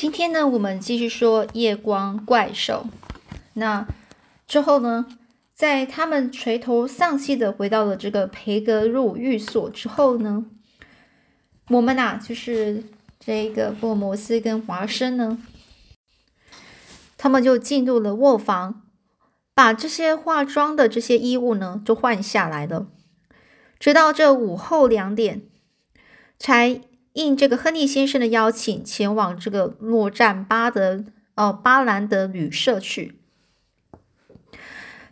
今天呢，我们继续说夜光怪兽。那之后呢，在他们垂头丧气的回到了这个培格路寓所之后呢，我们呐，就是这个福尔摩斯跟华生呢，他们就进入了卧房，把这些化妆的这些衣物呢，就换下来了。直到这午后两点，才。应这个亨利先生的邀请，前往这个诺赞巴德哦巴兰德旅社去。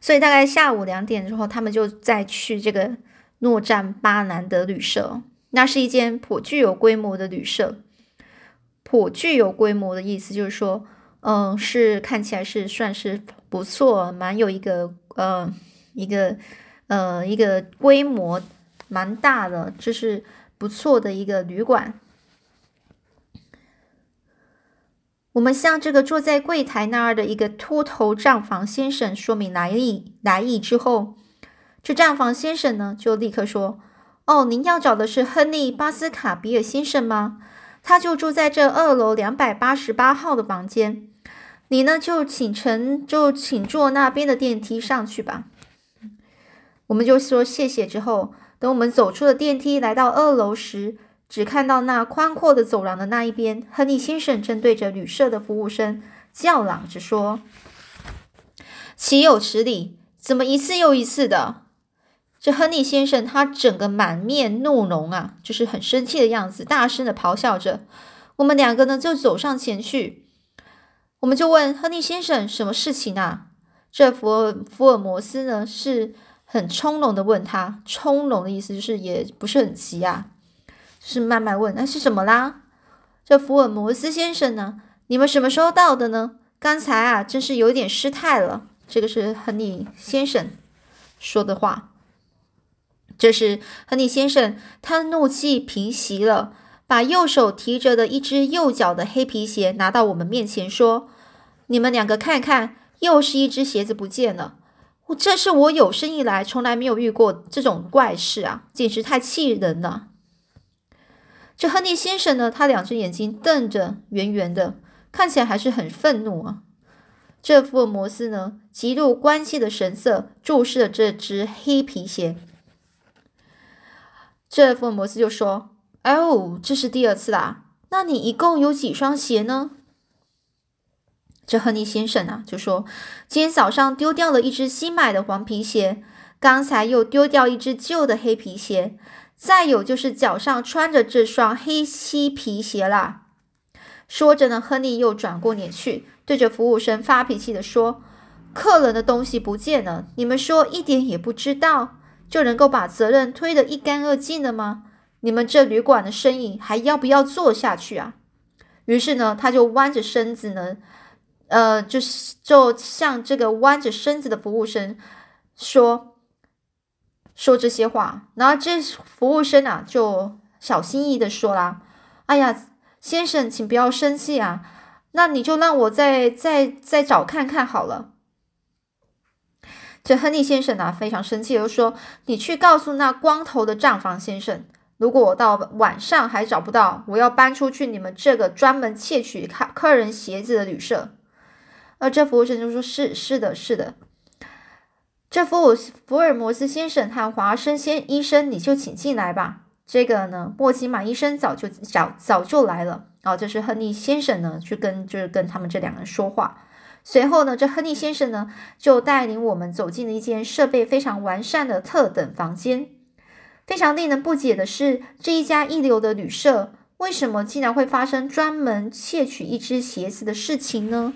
所以大概下午两点之后，他们就再去这个诺赞巴兰德旅社。那是一间颇具有规模的旅社。颇具有规模的意思就是说，嗯，是看起来是算是不错，蛮有一个呃一个呃一个规模蛮大的，就是。不错的一个旅馆。我们向这个坐在柜台那儿的一个秃头账房先生说明来意来意之后，这账房先生呢就立刻说：“哦，您要找的是亨利·巴斯卡比尔先生吗？他就住在这二楼两百八十八号的房间。你呢就请乘就请坐那边的电梯上去吧。”我们就说谢谢之后。等我们走出了电梯，来到二楼时，只看到那宽阔的走廊的那一边，亨利先生正对着旅社的服务生叫嚷着说：“岂有此理！怎么一次又一次的？”这亨利先生他整个满面怒容啊，就是很生气的样子，大声的咆哮着。我们两个呢就走上前去，我们就问亨利先生什么事情啊？这福尔福尔摩斯呢是。很从容的问他，从容的意思就是也不是很急啊，是慢慢问，那是什么啦？这福尔摩斯先生呢？你们什么时候到的呢？刚才啊，真是有点失态了。这个是亨利先生说的话。这是亨利先生，他怒气平息了，把右手提着的一只右脚的黑皮鞋拿到我们面前，说：“你们两个看看，又是一只鞋子不见了。”我这是我有生以来从来没有遇过这种怪事啊，简直太气人了。这亨利先生呢，他两只眼睛瞪着圆圆的，看起来还是很愤怒啊。这福尔摩斯呢，极度关切的神色注视着这只黑皮鞋。这福尔摩斯就说：“哦，这是第二次啦。那你一共有几双鞋呢？”这亨利先生啊，就说今天早上丢掉了一只新买的黄皮鞋，刚才又丢掉一只旧的黑皮鞋，再有就是脚上穿着这双黑漆皮鞋啦。说着呢，亨利又转过脸去，对着服务生发脾气的说：“客人的东西不见了，你们说一点也不知道，就能够把责任推得一干二净了吗？你们这旅馆的生意还要不要做下去啊？”于是呢，他就弯着身子呢。呃，就是就像这个弯着身子的服务生说说这些话，然后这服务生啊就小心翼翼的说啦：“哎呀，先生，请不要生气啊，那你就让我再再再找看看好了。”这亨利先生啊非常生气，就说：“你去告诉那光头的账房先生，如果我到晚上还找不到，我要搬出去你们这个专门窃取客客人鞋子的旅社。”而这服务生就说：“是是的，是的。这福福尔摩斯先生和华生先医生，你就请进来吧。这个呢，莫奇马医生早就早早就来了。哦，这是亨利先生呢，去跟就是跟他们这两个人说话。随后呢，这亨利先生呢，就带领我们走进了一间设备非常完善的特等房间。非常令人不解的是，这一家一流的旅社，为什么竟然会发生专门窃取一只鞋子的事情呢？”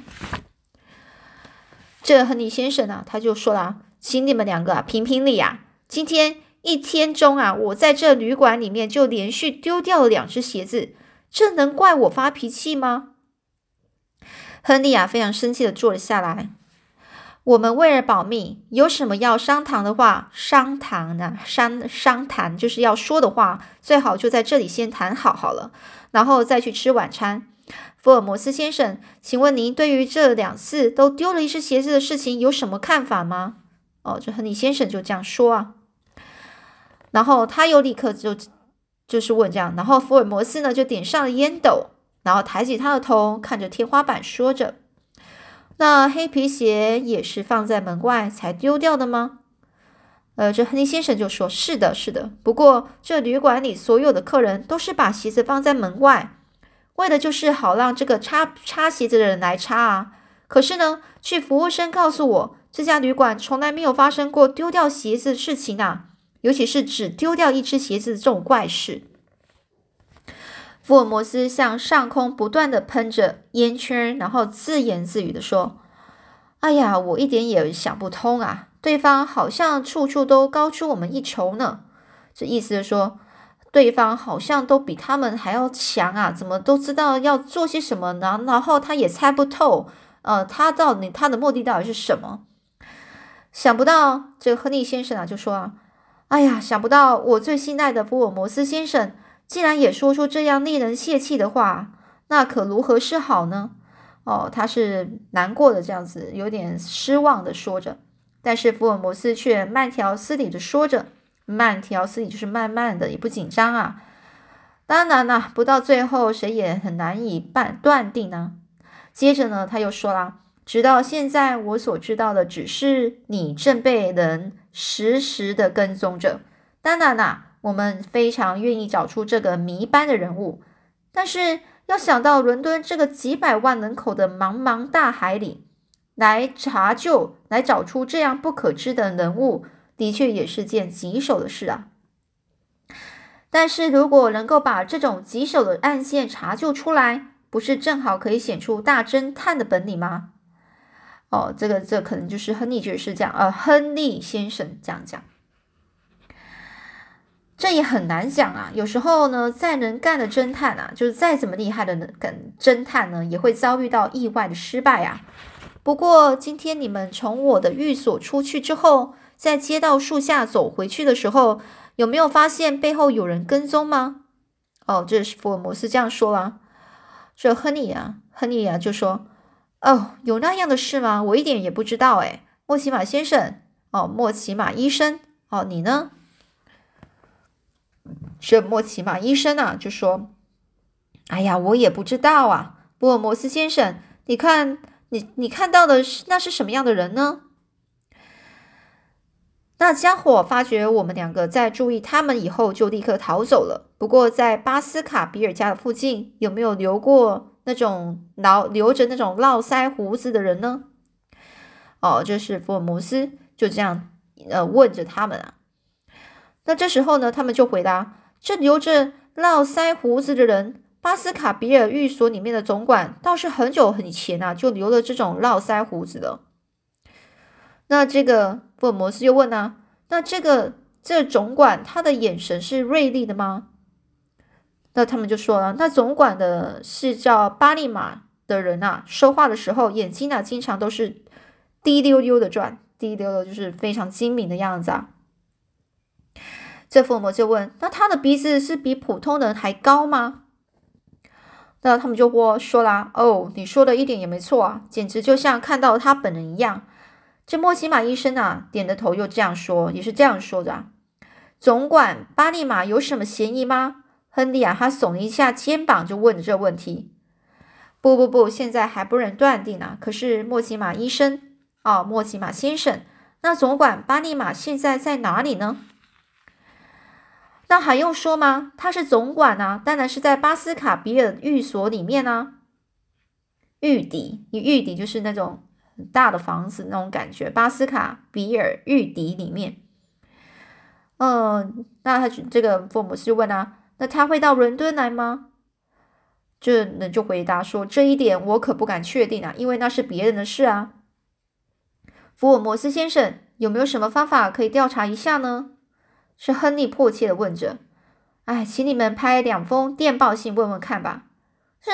这亨利先生呢，他就说了：“请你们两个评评理啊！今天一天中啊，我在这旅馆里面就连续丢掉了两只鞋子，这能怪我发脾气吗？”亨利啊，非常生气的坐了下来。我们为了保密，有什么要商谈的话，商谈呢？商商谈就是要说的话，最好就在这里先谈好好了，然后再去吃晚餐。福尔摩斯先生，请问您对于这两次都丢了一只鞋子的事情有什么看法吗？哦，这亨利先生就这样说啊。然后他又立刻就就是问这样，然后福尔摩斯呢就点上了烟斗，然后抬起他的头，看着天花板，说着：“那黑皮鞋也是放在门外才丢掉的吗？”呃，这亨利先生就说：“是的，是的。不过这旅馆里所有的客人都是把鞋子放在门外，为的就是好让这个擦擦鞋子的人来擦啊。可是呢，据服务生告诉我，这家旅馆从来没有发生过丢掉鞋子的事情啊。”尤其是只丢掉一只鞋子这种怪事，福尔摩斯向上空不断的喷着烟圈，然后自言自语的说：“哎呀，我一点也想不通啊！对方好像处处都高出我们一筹呢。这意思是说，对方好像都比他们还要强啊？怎么都知道要做些什么呢？然后他也猜不透，呃，他到底他的目的到底是什么？想不到这个亨利先生啊，就说啊。”哎呀，想不到我最信赖的福尔摩斯先生竟然也说出这样令人泄气的话，那可如何是好呢？哦，他是难过的这样子，有点失望的说着。但是福尔摩斯却慢条斯理的说着，慢条斯理就是慢慢的，也不紧张啊。当然啦，不到最后谁也很难以断断定呢。接着呢，他又说啦，直到现在我所知道的只是你正被人。实时的跟踪着，当然啦，我们非常愿意找出这个谜般的人物。但是要想到伦敦这个几百万人口的茫茫大海里，来查究、来找出这样不可知的人物，的确也是件棘手的事啊。但是如果能够把这种棘手的案件查究出来，不是正好可以显出大侦探的本领吗？哦，这个这可能就是亨利爵士这样，呃，亨利先生这样讲，这也很难讲啊。有时候呢，再能干的侦探啊，就是再怎么厉害的跟侦探呢，也会遭遇到意外的失败啊。不过今天你们从我的寓所出去之后，在街道树下走回去的时候，有没有发现背后有人跟踪吗？哦，这是福尔摩斯这样说了。这亨利啊，亨利啊，就说。哦，有那样的事吗？我一点也不知道。哎，莫奇马先生，哦，莫奇马医生，哦，你呢？这莫奇马医生啊，就说：“哎呀，我也不知道啊。”福尔摩斯先生，你看，你你看到的是那是什么样的人呢？那家伙发觉我们两个在注意他们以后，就立刻逃走了。不过，在巴斯卡比尔家的附近，有没有留过？那种老留着那种络腮胡子的人呢？哦，就是福尔摩斯就这样呃问着他们啊。那这时候呢，他们就回答：这留着络腮胡子的人，巴斯卡比尔寓所里面的总管，倒是很久很以前啊，就留了这种络腮胡子了。那这个福尔摩斯又问啊：那这个这总管他的眼神是锐利的吗？那他们就说了，那总管的是叫巴利马的人啊，说话的时候眼睛啊，经常都是滴溜溜的转，滴溜溜就是非常精明的样子啊。这福尔摩就问，那他的鼻子是比普通人还高吗？那他们就说说啦，哦，你说的一点也没错啊，简直就像看到他本人一样。这莫奇马医生啊，点着头又这样说，也是这样说的。总管巴利马有什么嫌疑吗？亨利啊，他耸了一下肩膀，就问了这问题。不不不，现在还不能断定呢。可是莫奇马医生，哦，莫奇马先生，那总管巴利马现在在哪里呢？那还用说吗？他是总管啊，当然是在巴斯卡比尔寓所里面啊。狱邸，你狱邸就是那种大的房子那种感觉。巴斯卡比尔玉笛里面，嗯，那他这个福摩斯就问啊。那他会到伦敦来吗？这人就回答说：“这一点我可不敢确定啊，因为那是别人的事啊。”福尔摩斯先生，有没有什么方法可以调查一下呢？是亨利迫切的问着。哎，请你们拍两封电报信问问看吧。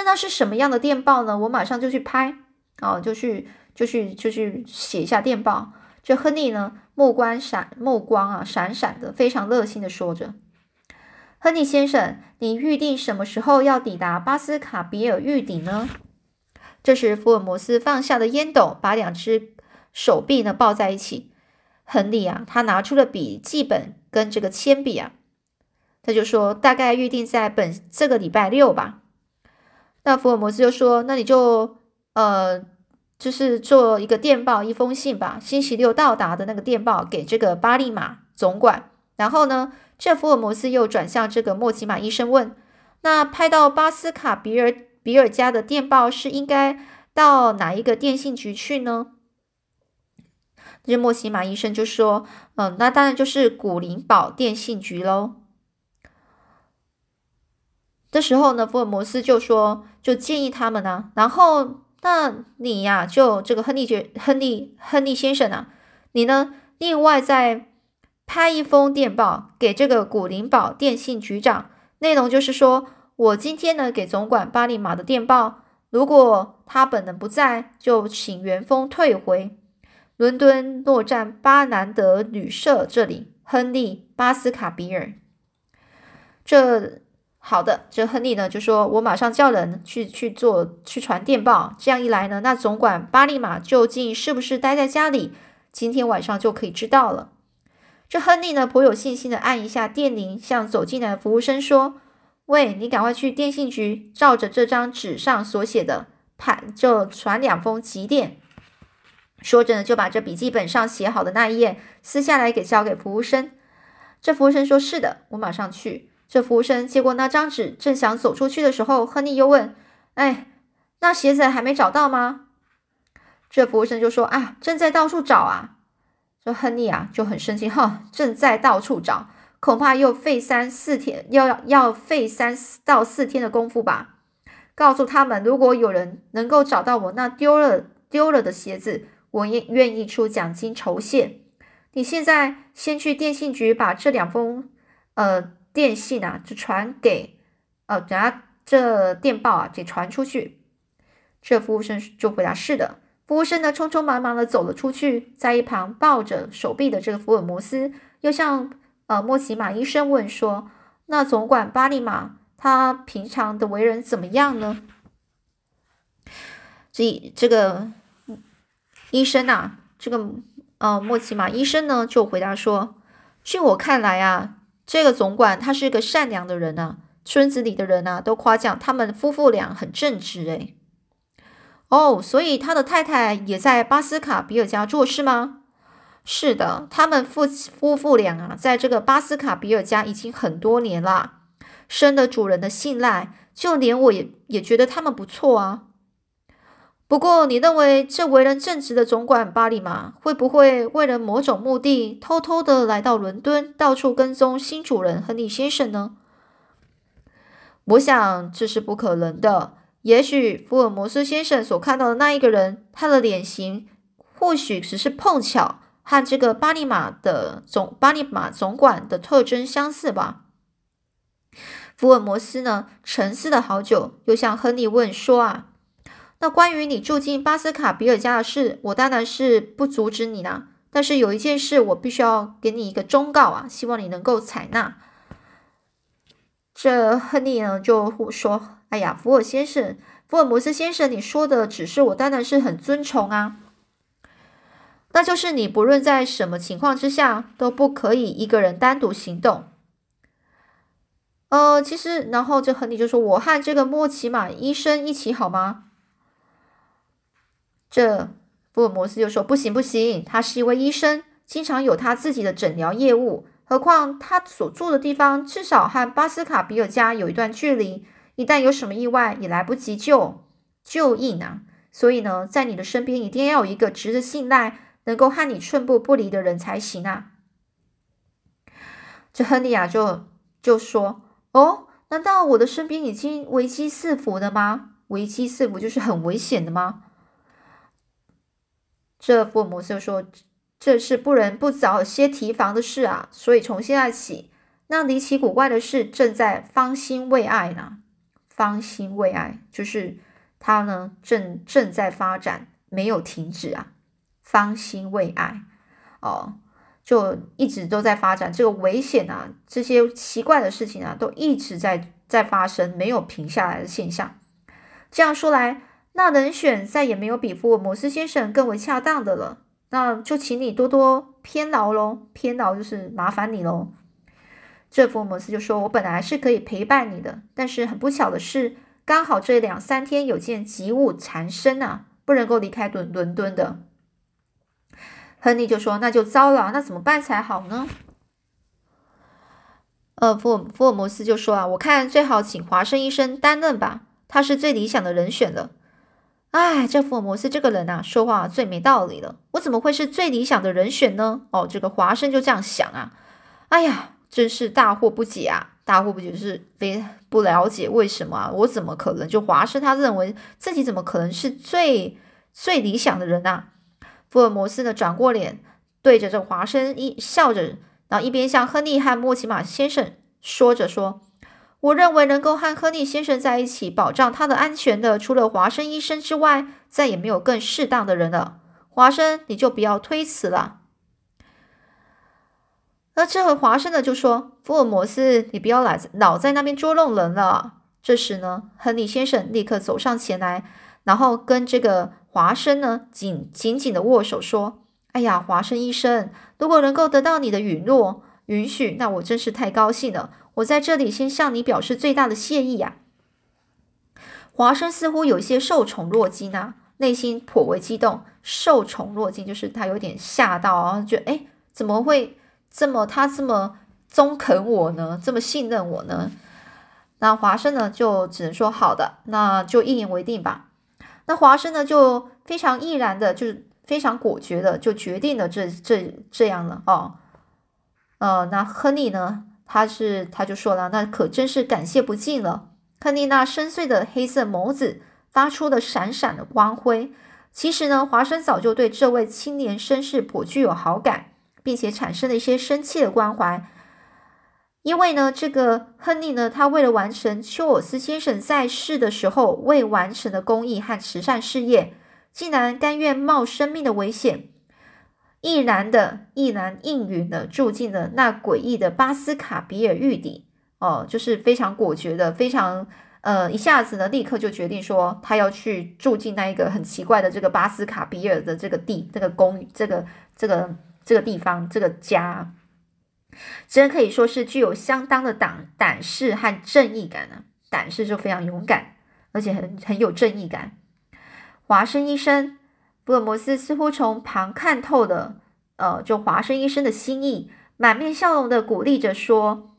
那是什么样的电报呢？我马上就去拍，哦，就去就去就去写一下电报。这亨利呢，目光闪目光啊闪闪的，非常热心的说着。亨利先生，你预定什么时候要抵达巴斯卡比尔预邸呢？这时，福尔摩斯放下了烟斗，把两只手臂呢抱在一起。亨利啊，他拿出了笔记本跟这个铅笔啊，他就说：“大概预定在本这个礼拜六吧。”那福尔摩斯就说：“那你就呃，就是做一个电报，一封信吧，星期六到达的那个电报给这个巴利马总管。然后呢，这福尔摩斯又转向这个莫奇马医生问：那派到巴斯卡比尔比尔家的电报是应该到哪一个电信局去呢？”这莫奇马医生就说：“嗯，那当然就是古灵堡电信局喽。”这时候呢，福尔摩斯就说：“就建议他们呢，然后那你呀，就这个亨利爵、亨利、亨利先生啊，你呢，另外再拍一封电报给这个古灵堡电信局长，内容就是说我今天呢给总管巴利马的电报，如果他本人不在，就请原封退回。”伦敦诺战巴南德旅社这里，亨利巴斯卡比尔。这好的，这亨利呢就说：“我马上叫人去去做去传电报。这样一来呢，那总管巴利马究竟是不是待在家里，今天晚上就可以知道了。”这亨利呢颇有信心的按一下电铃，向走进来的服务生说：“喂，你赶快去电信局，照着这张纸上所写的派，就传两封急电。”说着呢，就把这笔记本上写好的那一页撕下来，给交给服务生。这服务生说：“是的，我马上去。”这服务生接过那张纸，正想走出去的时候，亨利又问：“哎，那鞋子还没找到吗？”这服务生就说：“啊，正在到处找啊。”这亨利啊就很生气：“哈，正在到处找，恐怕又费三四天，要要费三到四天的功夫吧？告诉他们，如果有人能够找到我那丢了丢了的鞋子。”我也愿意出奖金酬谢。你现在先去电信局把这两封呃电信啊，就传给呃，等下这电报啊，给传出去。这服务生就回答：“是的。”服务生呢，匆匆忙忙的走了出去，在一旁抱着手臂的这个福尔摩斯，又向呃莫奇马医生问说：“那总管巴利马他平常的为人怎么样呢？”这这个。医生啊，这个呃莫奇马医生呢就回答说：“据我看来啊，这个总管他是个善良的人啊，村子里的人啊都夸奖他们夫妇俩很正直。诶。哦，所以他的太太也在巴斯卡比尔家做事吗？是的，他们夫夫妇俩啊，在这个巴斯卡比尔家已经很多年了，深得主人的信赖，就连我也也觉得他们不错啊。”不过，你认为这为人正直的总管巴里马会不会为了某种目的，偷偷的来到伦敦，到处跟踪新主人亨利先生呢？我想这是不可能的。也许福尔摩斯先生所看到的那一个人，他的脸型或许只是碰巧和这个巴利马的总巴利马总管的特征相似吧。福尔摩斯呢，沉思了好久，又向亨利问说：“啊。”那关于你住进巴斯卡比尔家的事，我当然是不阻止你啦。但是有一件事，我必须要给你一个忠告啊，希望你能够采纳。这亨利呢就说：“哎呀，福尔先生，福尔摩斯先生，你说的只是我当然是很尊崇啊。那就是你不论在什么情况之下，都不可以一个人单独行动。呃，其实，然后这亨利就说：我和这个莫奇马医生一起好吗？”这福尔摩斯就说：“不行，不行，他是一位医生，经常有他自己的诊疗业务。何况他所住的地方至少和巴斯卡比尔家有一段距离，一旦有什么意外，也来不及救救应啊。所以呢，在你的身边一定要有一个值得信赖、能够和你寸步不离的人才行啊。”这亨利亚就就说：“哦，难道我的身边已经危机四伏了吗？危机四伏就是很危险的吗？”这福尔摩斯说：“这是不能不早些提防的事啊！所以从现在起，那离奇古怪的事正在方兴未艾呢。方兴未艾就是它呢正正在发展，没有停止啊。方兴未艾哦，就一直都在发展。这个危险啊，这些奇怪的事情啊，都一直在在发生，没有停下来的现象。这样说来。”那人选再也没有比福尔摩斯先生更为恰当的了，那就请你多多偏劳喽，偏劳就是麻烦你喽。这福尔摩斯就说：“我本来是可以陪伴你的，但是很不巧的是，刚好这两三天有件急务缠身啊，不能够离开伦伦敦的。亨利就说：“那就糟了，那怎么办才好呢？”呃，福尔福尔摩斯就说：“啊，我看最好请华生医生担任吧，他是最理想的人选了。”哎，这福尔摩斯这个人啊，说话最没道理了。我怎么会是最理想的人选呢？哦，这个华生就这样想啊。哎呀，真是大惑不解啊！大惑不解是非不了解为什么啊？我怎么可能就华生他认为自己怎么可能是最最理想的人啊？福尔摩斯呢，转过脸对着这华生一笑着，然后一边向亨利和莫奇马先生说着说。我认为能够和亨利先生在一起，保障他的安全的，除了华生医生之外，再也没有更适当的人了。华生，你就不要推辞了。那这回华生呢，就说：“福尔摩斯，你不要老老在那边捉弄人了。”这时呢，亨利先生立刻走上前来，然后跟这个华生呢紧紧紧的握手，说：“哎呀，华生医生，如果能够得到你的允诺允许，那我真是太高兴了。”我在这里先向你表示最大的谢意呀。华生似乎有些受宠若惊啊，内心颇为激动。受宠若惊就是他有点吓到啊，觉得哎，怎么会这么他这么中肯我呢？这么信任我呢？那华生呢就只能说好的，那就一言为定吧。那华生呢就非常毅然的，就是非常果决的就决定了这这这样了哦。呃，那亨利呢？他是，他就说了，那可真是感谢不尽了。亨利那深邃的黑色眸子发出了闪闪的光辉。其实呢，华生早就对这位青年绅士颇具有好感，并且产生了一些深切的关怀。因为呢，这个亨利呢，他为了完成丘尔斯先生在世的时候未完成的公益和慈善事业，竟然甘愿冒生命的危险。毅然的，毅然应允的住进了那诡异的巴斯卡比尔玉邸。哦，就是非常果决的，非常呃，一下子呢，立刻就决定说，他要去住进那一个很奇怪的这个巴斯卡比尔的这个地，这个公寓，这个这个这个地方，这个家，真可以说是具有相当的胆胆识和正义感呢。胆识就非常勇敢，而且很很有正义感。华生医生。福尔摩斯似乎从旁看透了，呃，就华生医生的心意，满面笑容的鼓励着说：“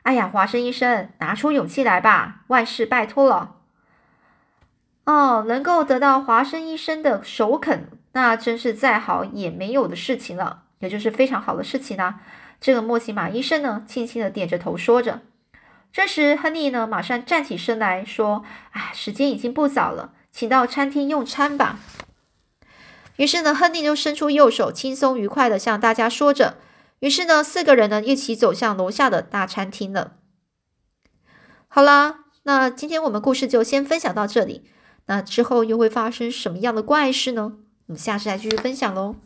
哎呀，华生医生，拿出勇气来吧，万事拜托了。哦，能够得到华生医生的首肯，那真是再好也没有的事情了，也就是非常好的事情呢。”这个莫奇马医生呢，轻轻的点着头说着。这时，亨利呢，马上站起身来说：“哎，时间已经不早了，请到餐厅用餐吧。”于是呢，亨利就伸出右手，轻松愉快的向大家说着。于是呢，四个人呢一起走向楼下的大餐厅了。好啦，那今天我们故事就先分享到这里。那之后又会发生什么样的怪事呢？我们下次再继续分享喽。